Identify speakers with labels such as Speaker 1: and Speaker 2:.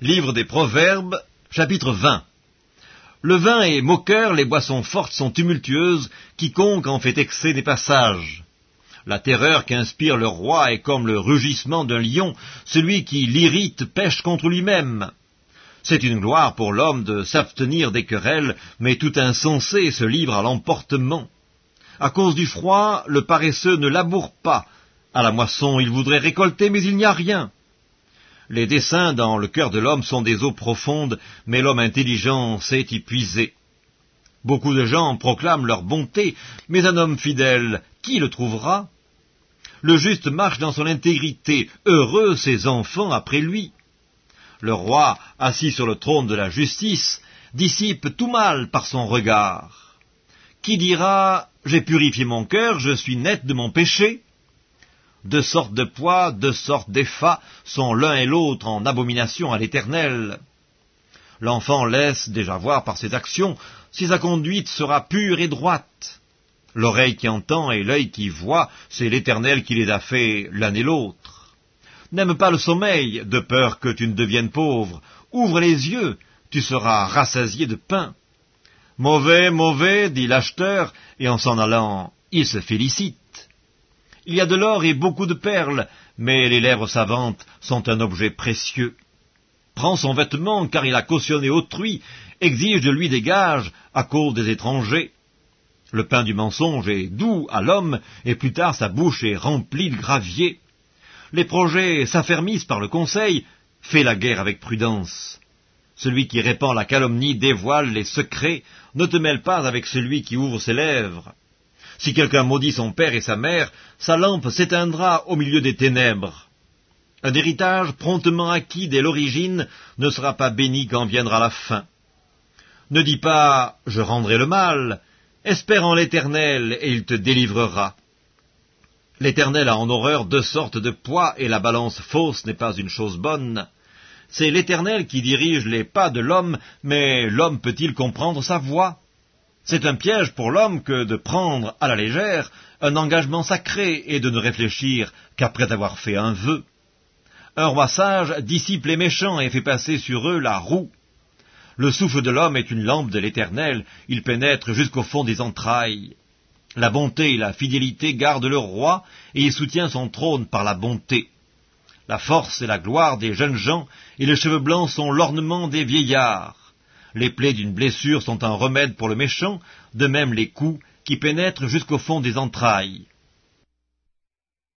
Speaker 1: Livre des Proverbes, chapitre 20. Le vin est moqueur, les boissons fortes sont tumultueuses, quiconque en fait excès des passages. La terreur qu'inspire le roi est comme le rugissement d'un lion, celui qui l'irrite pêche contre lui-même. C'est une gloire pour l'homme de s'abstenir des querelles, mais tout insensé se livre à l'emportement. À cause du froid, le paresseux ne laboure pas. À la moisson, il voudrait récolter, mais il n'y a rien. Les desseins dans le cœur de l'homme sont des eaux profondes, mais l'homme intelligent sait y puiser. Beaucoup de gens proclament leur bonté, mais un homme fidèle, qui le trouvera? Le juste marche dans son intégrité, heureux ses enfants après lui. Le roi, assis sur le trône de la justice, dissipe tout mal par son regard. Qui dira J'ai purifié mon cœur, je suis net de mon péché deux sortes de poids, deux sortes d'effats sont l'un et l'autre en abomination à l'Éternel. L'enfant laisse déjà voir par ses actions si sa conduite sera pure et droite. L'oreille qui entend et l'œil qui voit, c'est l'Éternel qui les a fait l'un et l'autre. N'aime pas le sommeil, de peur que tu ne deviennes pauvre. Ouvre les yeux, tu seras rassasié de pain. Mauvais, mauvais, dit l'acheteur, et en s'en allant, il se félicite. Il y a de l'or et beaucoup de perles, mais les lèvres savantes sont un objet précieux. Prends son vêtement, car il a cautionné autrui, exige de lui des gages à cause des étrangers. Le pain du mensonge est doux à l'homme, et plus tard sa bouche est remplie de gravier. Les projets s'affermissent par le conseil, fais la guerre avec prudence. Celui qui répand la calomnie dévoile les secrets, ne te mêle pas avec celui qui ouvre ses lèvres. Si quelqu'un maudit son père et sa mère, sa lampe s'éteindra au milieu des ténèbres. Un héritage promptement acquis dès l'origine ne sera pas béni quand viendra la fin. Ne dis pas « je rendrai le mal », espère en l'Éternel et il te délivrera. L'Éternel a en horreur deux sortes de poids et la balance fausse n'est pas une chose bonne. C'est l'Éternel qui dirige les pas de l'homme, mais l'homme peut-il comprendre sa voix? C'est un piège pour l'homme que de prendre à la légère un engagement sacré et de ne réfléchir qu'après avoir fait un vœu. Un roi sage dissipe les méchants et fait passer sur eux la roue. Le souffle de l'homme est une lampe de l'Éternel, il pénètre jusqu'au fond des entrailles. La bonté et la fidélité gardent le roi, et il soutient son trône par la bonté. La force et la gloire des jeunes gens, et les cheveux blancs sont l'ornement des vieillards. Les plaies d'une blessure sont un remède pour le méchant, de même les coups qui pénètrent jusqu'au fond des entrailles.